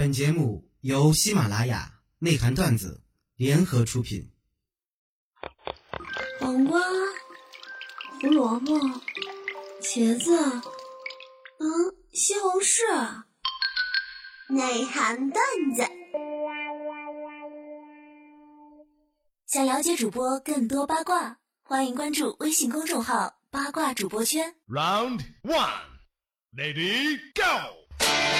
本节目由喜马拉雅内涵段子联合出品。黄瓜、胡萝卜、茄子，嗯，西红柿。内涵段子。想了解主播更多八卦，欢迎关注微信公众号“八卦主播圈”。Round one, lady go.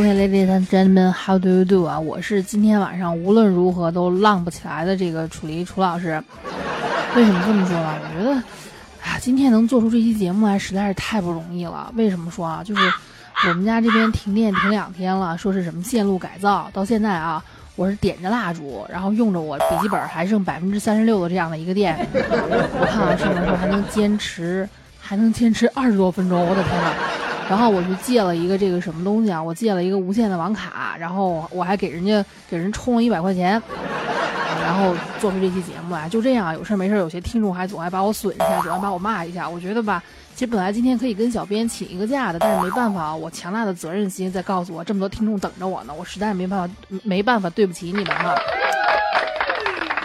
OK，ladies and gentlemen，how do you do 啊？我是今天晚上无论如何都浪不起来的这个楚离楚老师。为什么这么说呢？我觉得，啊，今天能做出这期节目来实在是太不容易了。为什么说啊？就是我们家这边停电停两天了，说是什么线路改造，到现在啊，我是点着蜡烛，然后用着我笔记本还剩百分之三十六的这样的一个电，我看啊，是能说还能坚持，还能坚持二十多分钟。我的天呐！然后我去借了一个这个什么东西啊？我借了一个无线的网卡，然后我还给人家给人充了一百块钱，然后做出这期节目来。就这样，有事没事，有些听众还总爱把我损一下，总爱把我骂一下。我觉得吧，其实本来今天可以跟小编请一个假的，但是没办法啊，我强大的责任心在告诉我，这么多听众等着我呢，我实在没办法，没办法对不起你们哈。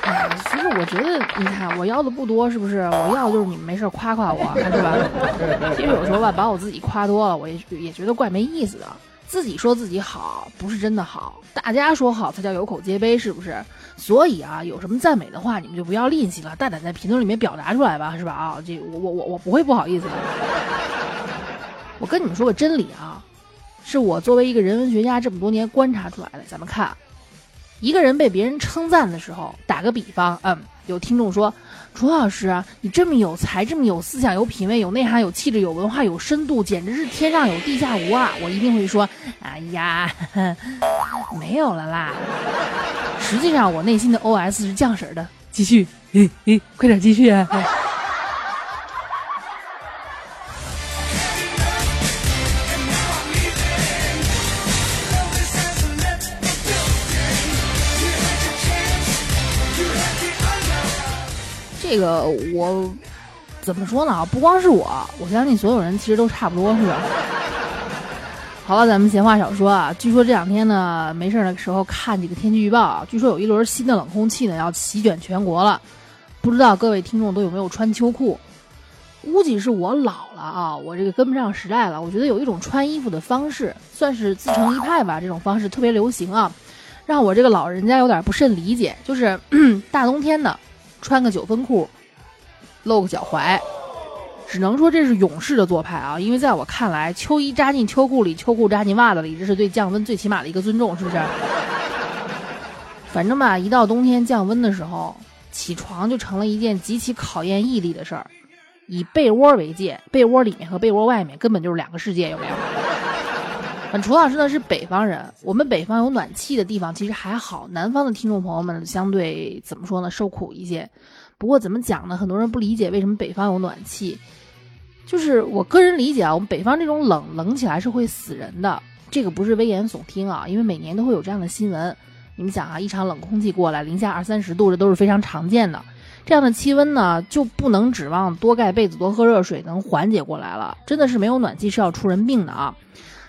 哎，其实我觉得，你看我要的不多，是不是？我要的就是你们没事夸夸我，是吧？其实有时候吧，把我自己夸多了，我也也觉得怪没意思的。自己说自己好，不是真的好；大家说好才叫有口皆碑，是不是？所以啊，有什么赞美的话，你们就不要吝惜了，大胆在评论里面表达出来吧，是吧？啊，这我我我我不会不好意思的。我跟你们说个真理啊，是我作为一个人文学家这么多年观察出来的。咱们看。一个人被别人称赞的时候，打个比方，嗯，有听众说，楚老师，你这么有才，这么有思想，有品位，有内涵，有气质，有文化，有深度，简直是天上有地下无啊！我一定会说，哎呀，没有了啦。实际上，我内心的 OS 是降婶的，继续，诶诶，快点继续啊！这个我怎么说呢？不光是我，我相信所有人其实都差不多，是吧？好了，咱们闲话少说啊。据说这两天呢，没事的时候看几个天气预报，据说有一轮新的冷空气呢要席卷全国了。不知道各位听众都有没有穿秋裤？估计是我老了啊，我这个跟不上时代了。我觉得有一种穿衣服的方式，算是自成一派吧。这种方式特别流行啊，让我这个老人家有点不甚理解。就是 大冬天的。穿个九分裤，露个脚踝，只能说这是勇士的做派啊！因为在我看来，秋衣扎进秋裤里，秋裤扎进袜子里，这是对降温最起码的一个尊重，是不是？反正吧，一到冬天降温的时候，起床就成了一件极其考验毅力的事儿。以被窝为界，被窝里面和被窝外面根本就是两个世界，有没有？楚老师呢是北方人，我们北方有暖气的地方其实还好，南方的听众朋友们相对怎么说呢，受苦一些。不过怎么讲呢，很多人不理解为什么北方有暖气，就是我个人理解啊，我们北方这种冷冷起来是会死人的，这个不是危言耸听啊，因为每年都会有这样的新闻。你们想啊，一场冷空气过来，零下二三十度，这都是非常常见的。这样的气温呢，就不能指望多盖被子、多喝热水能缓解过来了，真的是没有暖气是要出人命的啊。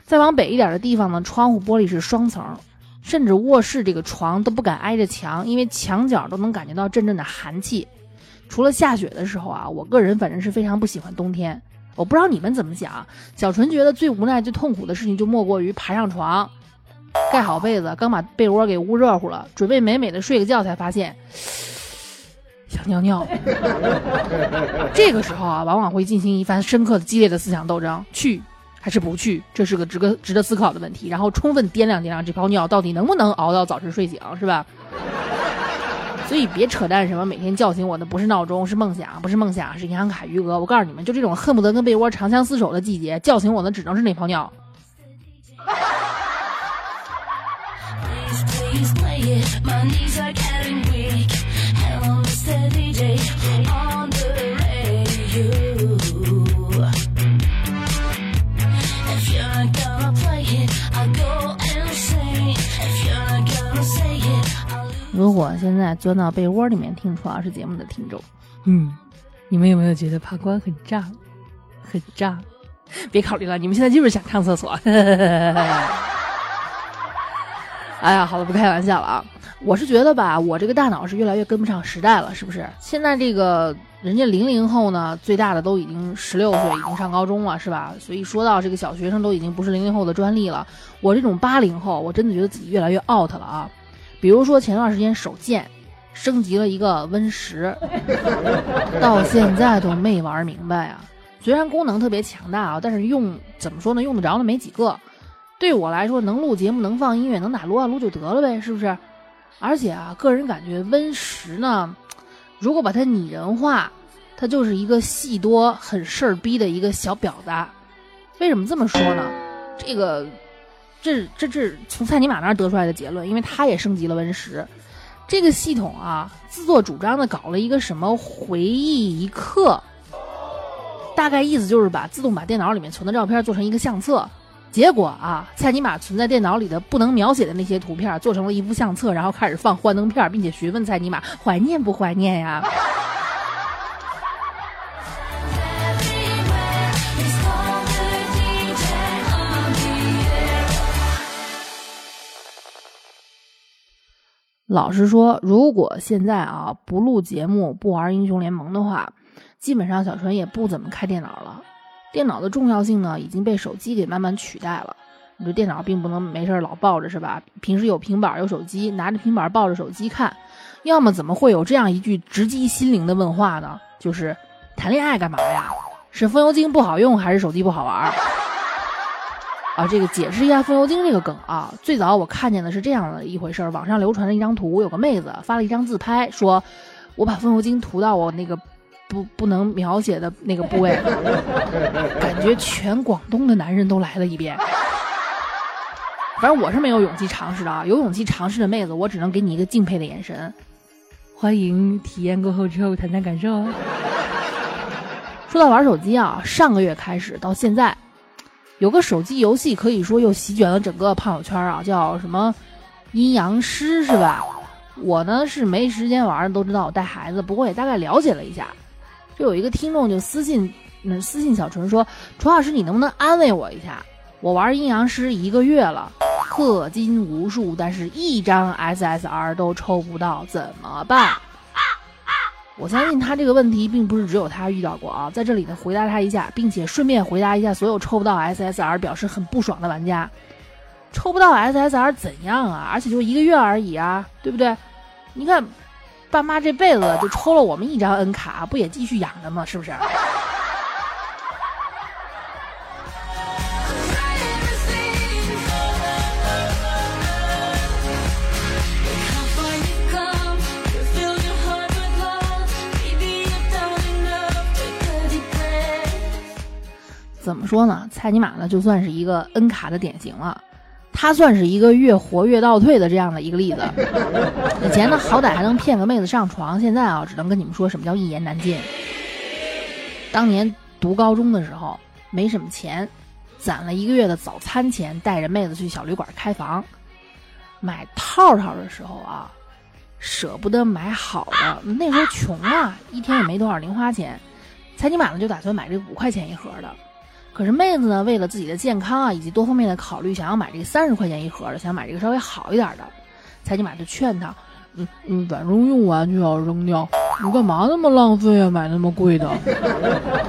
再往北一点的地方呢，窗户玻璃是双层，甚至卧室这个床都不敢挨着墙，因为墙角都能感觉到阵阵的寒气。除了下雪的时候啊，我个人反正是非常不喜欢冬天。我不知道你们怎么想。小纯觉得最无奈、最痛苦的事情就莫过于爬上床，盖好被子，刚把被窝给捂热乎了，准备美美的睡个觉，才发现想尿尿。这个时候啊，往往会进行一番深刻的、激烈的思想斗争。去。还是不去，这是个值得值得思考的问题。然后充分掂量掂量这泡尿到底能不能熬到早晨睡醒，是吧？所以别扯淡，什么每天叫醒我的不是闹钟，是梦想，不是梦想，是银行卡余额。我告诉你们，就这种恨不得跟被窝长相厮守的季节，叫醒我的只能是那泡尿。现在钻到被窝里面听楚老师节目的听众，嗯，你们有没有觉得怕关很炸，很炸？别考虑了，你们现在就是想上厕所。哎呀，好了，不开玩笑了啊！我是觉得吧，我这个大脑是越来越跟不上时代了，是不是？现在这个人家零零后呢，最大的都已经十六岁，已经上高中了，是吧？所以说到这个小学生，都已经不是零零后的专利了。我这种八零后，我真的觉得自己越来越 out 了啊！比如说前段时间手贱升级了一个 Win 十，到现在都没玩明白啊。虽然功能特别强大啊，但是用怎么说呢？用得着的没几个。对我来说，能录节目、能放音乐、能打撸啊撸就得了呗，是不是？而且啊，个人感觉 Win 十呢，如果把它拟人化，它就是一个戏多、很事儿逼的一个小婊子。为什么这么说呢？这个。这这这从蔡尼玛那儿得出来的结论，因为他也升级了 Win 十，这个系统啊，自作主张的搞了一个什么回忆一刻，大概意思就是把自动把电脑里面存的照片做成一个相册，结果啊，蔡尼玛存在电脑里的不能描写的那些图片做成了一幅相册，然后开始放幻灯片，并且询问蔡尼玛怀念不怀念呀？老实说，如果现在啊不录节目、不玩英雄联盟的话，基本上小纯也不怎么开电脑了。电脑的重要性呢已经被手机给慢慢取代了。你说电脑并不能没事老抱着是吧？平时有平板有手机，拿着平板抱着手机看，要么怎么会有这样一句直击心灵的问话呢？就是谈恋爱干嘛呀？是风油精不好用还是手机不好玩？啊，这个解释一下风油精这个梗啊。最早我看见的是这样的一回事儿，网上流传了一张图，有个妹子发了一张自拍，说我把风油精涂到我那个不不能描写的那个部位，感觉全广东的男人都来了一遍。反正我是没有勇气尝试的啊，有勇气尝试的妹子，我只能给你一个敬佩的眼神。欢迎体验过后之后谈谈感受。说到玩手机啊，上个月开始到现在。有个手机游戏可以说又席卷了整个朋友圈啊，叫什么阴阳师是吧？我呢是没时间玩，都知道我带孩子，不过也大概了解了一下。就有一个听众就私信，嗯，私信小纯说：“楚老师，你能不能安慰我一下？我玩阴阳师一个月了，氪金无数，但是一张 SSR 都抽不到，怎么办？”我相信他这个问题并不是只有他遇到过啊，在这里呢回答他一下，并且顺便回答一下所有抽不到 SSR 表示很不爽的玩家，抽不到 SSR 怎样啊？而且就一个月而已啊，对不对？你看，爸妈这辈子就抽了我们一张 N 卡，不也继续养着吗？是不是？怎么说呢？蔡尼玛呢，就算是一个 N 卡的典型了，他算是一个越活越倒退的这样的一个例子。以前呢，好歹还能骗个妹子上床，现在啊，只能跟你们说什么叫一言难尽。当年读高中的时候，没什么钱，攒了一个月的早餐钱，带着妹子去小旅馆开房，买套套的时候啊，舍不得买好的，那时候穷啊，一天也没多少零花钱，蔡尼玛呢就打算买这五块钱一盒的。可是妹子呢，为了自己的健康啊，以及多方面的考虑，想要买这个三十块钱一盒的，想买这个稍微好一点的。蔡尼玛就劝他，嗯嗯，反正用完就要扔掉，你干嘛那么浪费啊？买那么贵的。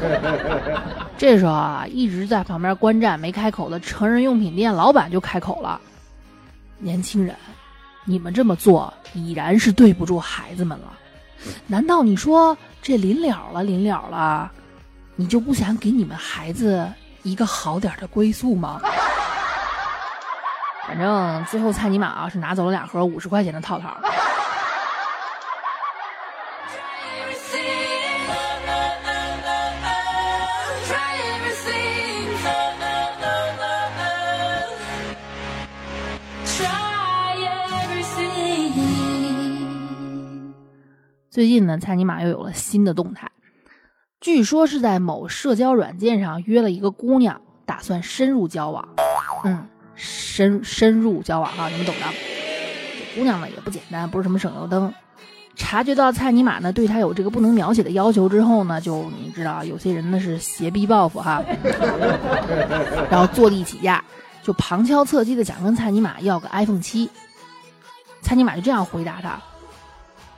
这时候啊，一直在旁边观战没开口的成人用品店老板就开口了：“年轻人，你们这么做已然是对不住孩子们了。难道你说这临了了，临了了？”你就不想给你们孩子一个好点的归宿吗？反正最后蔡尼玛啊是拿走了两盒五十块钱的套套。最近呢，蔡尼玛又有了新的动态，据说是在某社交软件上约了一个姑娘，打算深入交往。嗯，深深入交往啊，你们懂的。姑娘呢也不简单，不是什么省油灯。察觉到蔡尼玛呢对他有这个不能描写的要求之后呢，就你知道，有些人呢是斜逼报复哈，然后坐地起价，就旁敲侧击的想跟蔡尼玛要个 iPhone 七。蔡尼玛就这样回答他。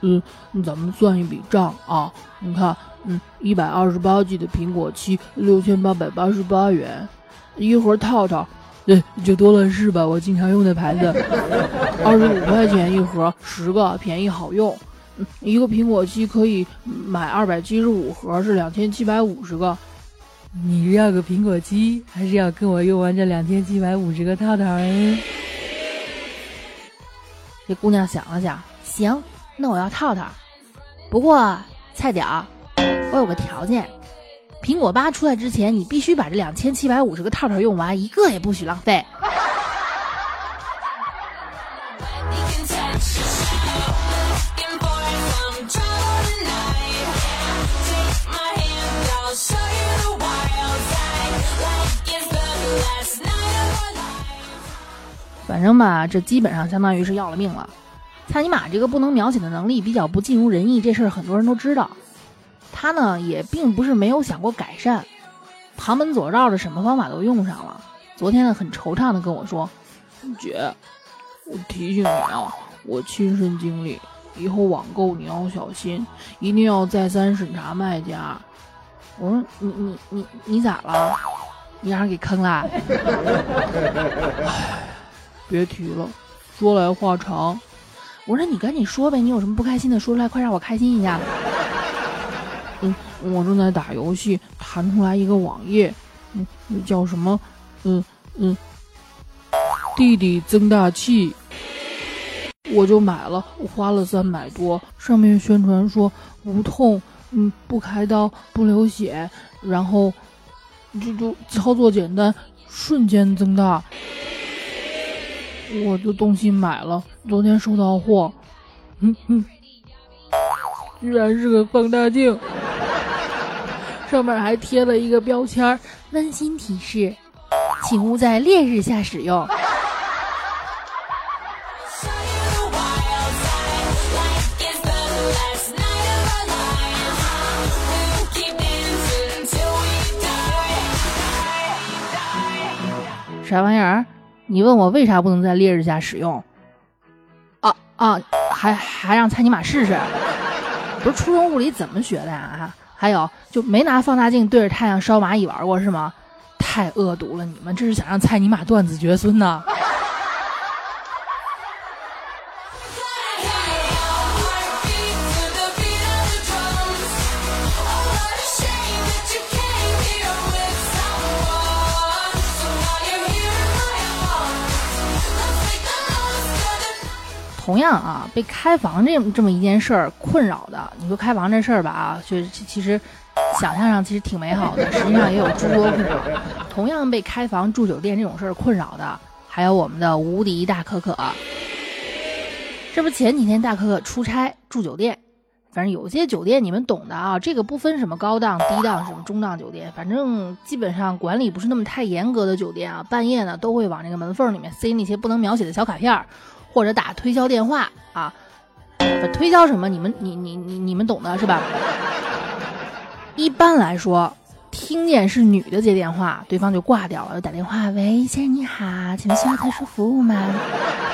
嗯，咱们算一笔账啊！你看，嗯，一百二十八 G 的苹果七，六千八百八十八元，一盒套套，对，就多乐士吧，我经常用的牌子，二十五块钱一盒，十个，便宜好用。一个苹果七可以买二百七十五盒，是两千七百五十个。你是要个苹果七，还是要跟我用完这两千七百五十个套套？这姑娘想了想，行。那我要套套，不过菜屌，我有个条件，苹果八出来之前，你必须把这两千七百五十个套套用完，一个也不许浪费。反正吧，这基本上相当于是要了命了。蔡尼玛这个不能描写的能力比较不尽如人意，这事儿很多人都知道。他呢也并不是没有想过改善，旁门左道的什么方法都用上了。昨天呢很惆怅的跟我说：“姐，我提醒你啊，我亲身经历，以后网购你要小心，一定要再三审查卖家。”我说：“你你你你咋了？你让人给坑了？” 唉，别提了，说来话长。我说你赶紧说呗，你有什么不开心的说出来，快让我开心一下。嗯，我正在打游戏，弹出来一个网页，嗯，叫什么？嗯嗯，弟弟增大器，我就买了，花了三百多。上面宣传说无痛，嗯，不开刀，不流血，然后就就操作简单，瞬间增大。我的东西买了，昨天收到货，嗯哼，居然是个放大镜，上面还贴了一个标签温馨提示，请勿在烈日下使用。啥玩意儿？你问我为啥不能在烈日下使用？啊啊，还还让蔡尼玛试试？不是初中物理怎么学的呀？啊还有就没拿放大镜对着太阳烧蚂蚁玩过是吗？太恶毒了！你们这是想让蔡尼玛断子绝孙呢？同样啊，被开房这这么一件事儿困扰的，你说开房这事儿吧啊，就其实想象上其实挺美好的，实际上也有诸多困扰。同样被开房住酒店这种事儿困扰的，还有我们的无敌大可可。这不前几天大可可出差住酒店，反正有些酒店你们懂的啊，这个不分什么高档低档什么中档酒店，反正基本上管理不是那么太严格的酒店啊，半夜呢都会往那个门缝里面塞那些不能描写的小卡片儿。或者打推销电话啊，推销什么？你们你你你你们懂的是吧？一般来说，听见是女的接电话，对方就挂掉了，就打电话：“喂，先生你好，请问需要特殊服务吗？”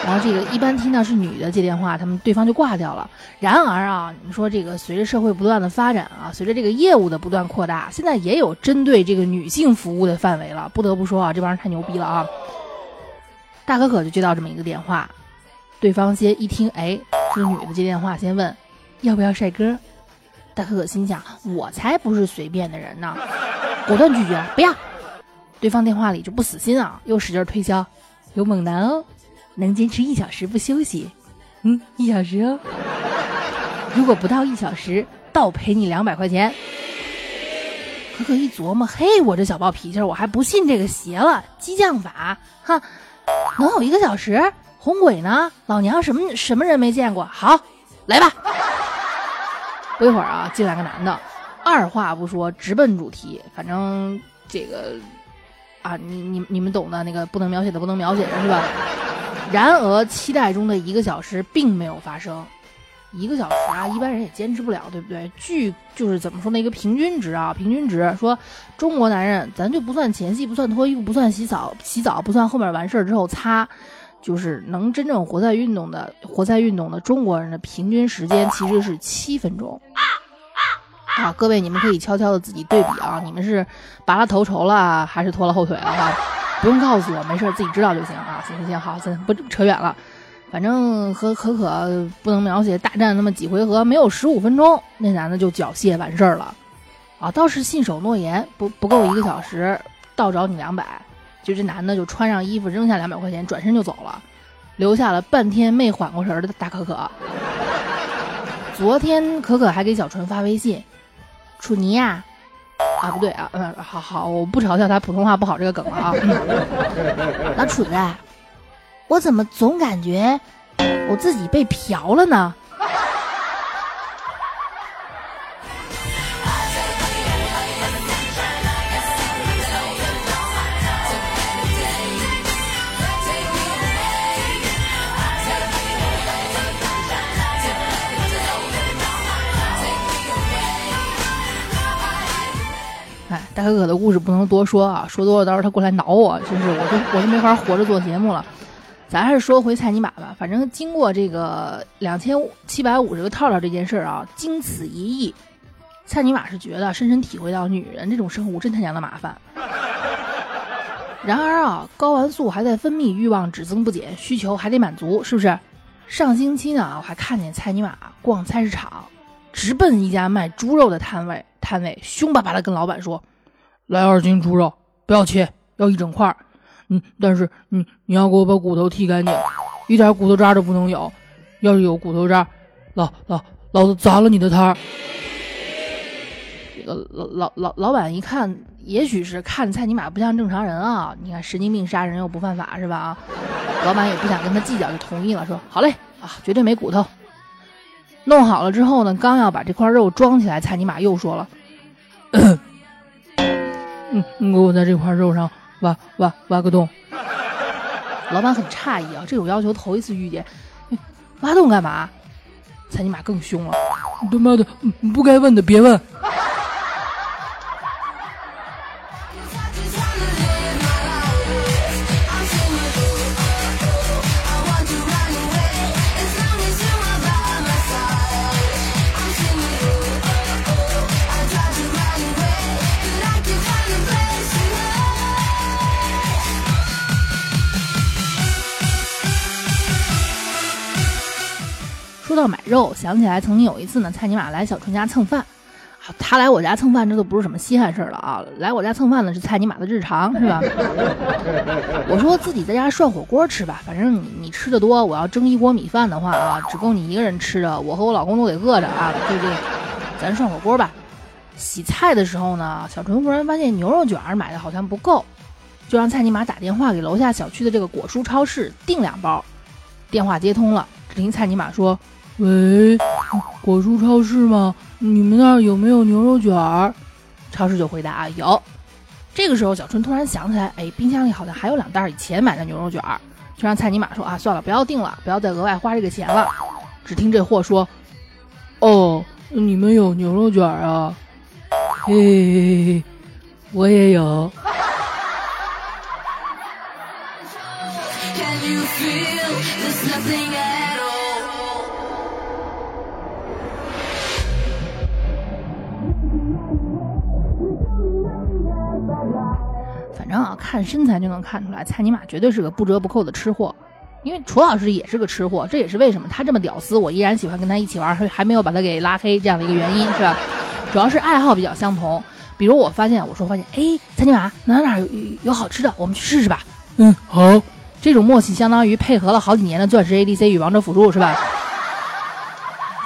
然后这个一般听到是女的接电话，他们对方就挂掉了。然而啊，你说这个随着社会不断的发展啊，随着这个业务的不断扩大，现在也有针对这个女性服务的范围了。不得不说啊，这帮人太牛逼了啊！大可可就接到这么一个电话。对方先一听，哎，是女的接电话，先问要不要帅哥。大可可心想，我才不是随便的人呢，果断拒绝，不要。对方电话里就不死心啊，又使劲推销，有猛男哦，能坚持一小时不休息，嗯，一小时哦。如果不到一小时，倒赔你两百块钱。可可一琢磨，嘿，我这小暴脾气，我还不信这个邪了，激将法，哈，能有一个小时？红鬼呢？老娘什么什么人没见过？好，来吧。不一会儿啊，进来个男的，二话不说，直奔主题。反正这个啊，你你你们懂的，那个不能描写的不能描写的是吧？然而，期待中的一个小时并没有发生。一个小时啊，一般人也坚持不了，对不对？据就是怎么说呢？一个平均值啊，平均值说，中国男人咱就不算前戏，不算脱衣服，不算洗澡，洗澡不算后面完事儿之后擦，就是能真正活在运动的活在运动的中国人的平均时间其实是七分钟。啊，各位你们可以悄悄的自己对比啊，你们是拔了头筹了还是拖了后腿了哈？不用告诉我，没事自己知道就行啊。行行行，好，咱不扯远了。反正和可可不能描写大战那么几回合，没有十五分钟，那男的就缴械完事儿了，啊，倒是信守诺言，不不够一个小时，倒找你两百，就这男的就穿上衣服扔下两百块钱，转身就走了，留下了半天没缓过神儿的大可可。昨天可可还给小纯发微信，楚尼呀，啊不对啊，嗯，好好，我不嘲笑他普通话不好这个梗了啊，老楚子。我怎么总感觉我自己被嫖了呢？大可可的故事不能多说啊，说多了到时候他过来挠我，真是我都我都没法活着做节目了。咱还是说回蔡尼玛吧，反正经过这个两千七百五十个套套这件事儿啊，经此一役，蔡尼玛是觉得深深体会到女人这种生物真他娘的麻烦。然而啊，睾丸素还在分泌，欲望只增不减，需求还得满足，是不是？上星期呢，我还看见蔡尼玛逛菜市场，直奔一家卖猪肉的摊位，摊位凶巴巴的跟老板说：“来二斤猪肉，不要切，要一整块。”嗯，但是你你要给我把骨头剔干净，一点骨头渣都不能有。要是有骨头渣，老老老子砸了你的摊儿。这个老老老老板一看，也许是看蔡尼玛不像正常人啊。你看神经病杀人又不犯法是吧？啊，老板也不想跟他计较，就同意了，说好嘞啊，绝对没骨头。弄好了之后呢，刚要把这块肉装起来，蔡尼玛又说了，嗯，你给我在这块肉上。挖挖挖个洞，老板很诧异啊，这种要求头一次遇见。挖洞干嘛？蔡尼玛更凶了，他妈的，不该问的别问。买肉，想起来曾经有一次呢，蔡尼玛来小春家蹭饭，他来我家蹭饭，这都不是什么稀罕事了啊！来我家蹭饭呢是蔡尼玛的日常，是吧？我说自己在家涮火锅吃吧，反正你你吃的多，我要蒸一锅米饭的话啊，只够你一个人吃的，我和我老公都得饿着啊，对不对？咱涮火锅吧。洗菜的时候呢，小纯忽然发现牛肉卷买的好像不够，就让蔡尼玛打电话给楼下小区的这个果蔬超市订两包。电话接通了，只听蔡尼玛说。喂，果蔬超市吗？你们那儿有没有牛肉卷儿？超市就回答啊有。这个时候，小春突然想起来，哎，冰箱里好像还有两袋以前买的牛肉卷儿，就让蔡尼玛说啊，算了，不要订了，不要再额外花这个钱了。只听这货说，哦，你们有牛肉卷儿啊？嘿，我也有。啊，看身材就能看出来，蔡尼玛绝对是个不折不扣的吃货。因为楚老师也是个吃货，这也是为什么他这么屌丝，我依然喜欢跟他一起玩，还还没有把他给拉黑这样的一个原因，是吧？主要是爱好比较相同。比如我发现，我说发现，哎，蔡尼玛哪哪有有好吃的，我们去试试吧。嗯，好。这种默契相当于配合了好几年的钻石 ADC 与王者辅助，是吧？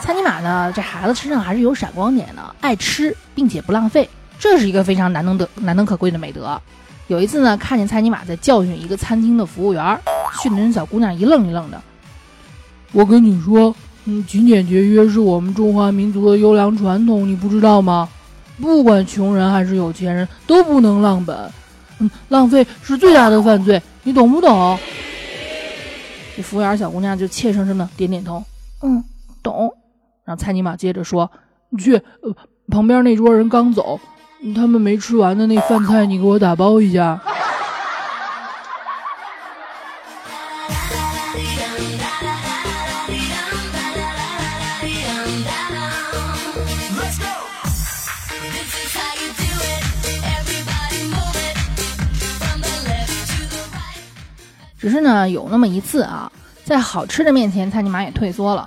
蔡尼玛呢，这孩子身上还是有闪光点的，爱吃并且不浪费，这是一个非常难能得难能可贵的美德。有一次呢，看见蔡尼玛在教训一个餐厅的服务员，训得那小姑娘一愣一愣的。我跟你说，嗯，勤俭节约是我们中华民族的优良传统，你不知道吗？不管穷人还是有钱人，都不能浪本。嗯，浪费是最大的犯罪，你懂不懂？这服务员小姑娘就怯生生的点点头，嗯，懂。然后蔡尼玛接着说：“去，呃，旁边那桌人刚走，他们没吃完的那饭菜，你给我打包一下。”只是呢，有那么一次啊，在好吃的面前，蔡尼玛也退缩了。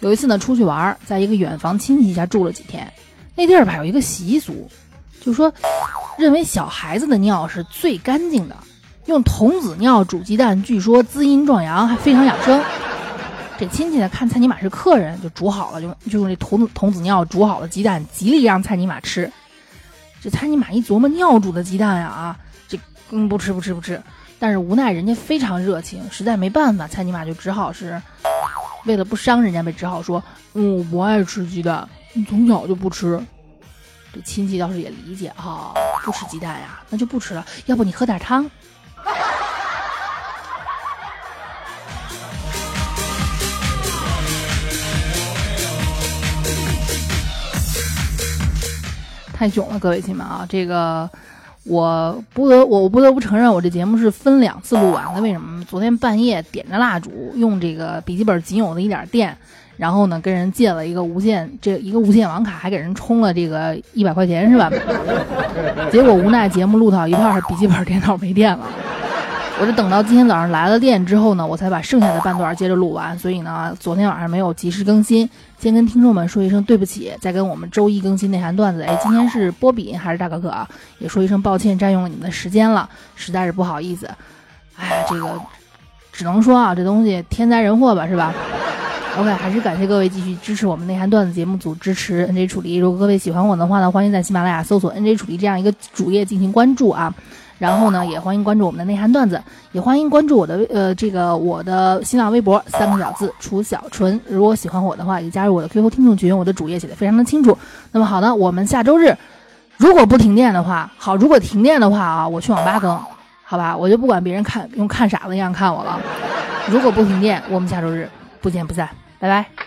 有一次呢，出去玩，在一个远房亲戚家住了几天。那地儿吧有一个习俗，就说认为小孩子的尿是最干净的，用童子尿煮鸡蛋，据说滋阴壮阳，还非常养生。这亲戚呢看蔡尼玛是客人，就煮好了，就就用这童子童子尿煮好了鸡蛋，极力让蔡尼玛吃。这蔡尼玛一琢磨，尿煮的鸡蛋呀啊，这嗯不吃不吃不吃。但是无奈人家非常热情，实在没办法，蔡尼玛就只好是为了不伤人家呗，只好说：“嗯，我不爱吃鸡蛋，你从小就不吃。”亲戚倒是也理解哈，不吃鸡蛋呀，那就不吃了。要不你喝点汤？太囧了，各位亲们啊，这个。我不得我不得不承认，我这节目是分两次录完的。为什么？昨天半夜点着蜡烛，用这个笔记本仅有的一点电，然后呢跟人借了一个无线这一个无线网卡，还给人充了这个一百块钱是吧？结果无奈节目录到一半，笔记本电脑没电了。我是等到今天早上来了电之后呢，我才把剩下的半段接着录完。所以呢，昨天晚上没有及时更新，先跟听众们说一声对不起，再跟我们周一更新内涵段子。哎，今天是波比还是大可可啊？也说一声抱歉，占用了你们的时间了，实在是不好意思。哎，这个只能说啊，这东西天灾人祸吧，是吧？OK，还是感谢各位继续支持我们内涵段子节目组，支持 NJ 楚离。如果各位喜欢我的话呢，欢迎在喜马拉雅搜索 NJ 楚离这样一个主页进行关注啊。然后呢，也欢迎关注我们的内涵段子，也欢迎关注我的呃这个我的新浪微博三个小字楚小纯。如果喜欢我的话，也加入我的 QQ 听众群，我的主页写的非常的清楚。那么好的，我们下周日如果不停电的话，好，如果停电的话啊，我去网吧更，好吧，我就不管别人看用看傻子一样看我了。如果不停电，我们下周日不见不散，拜拜。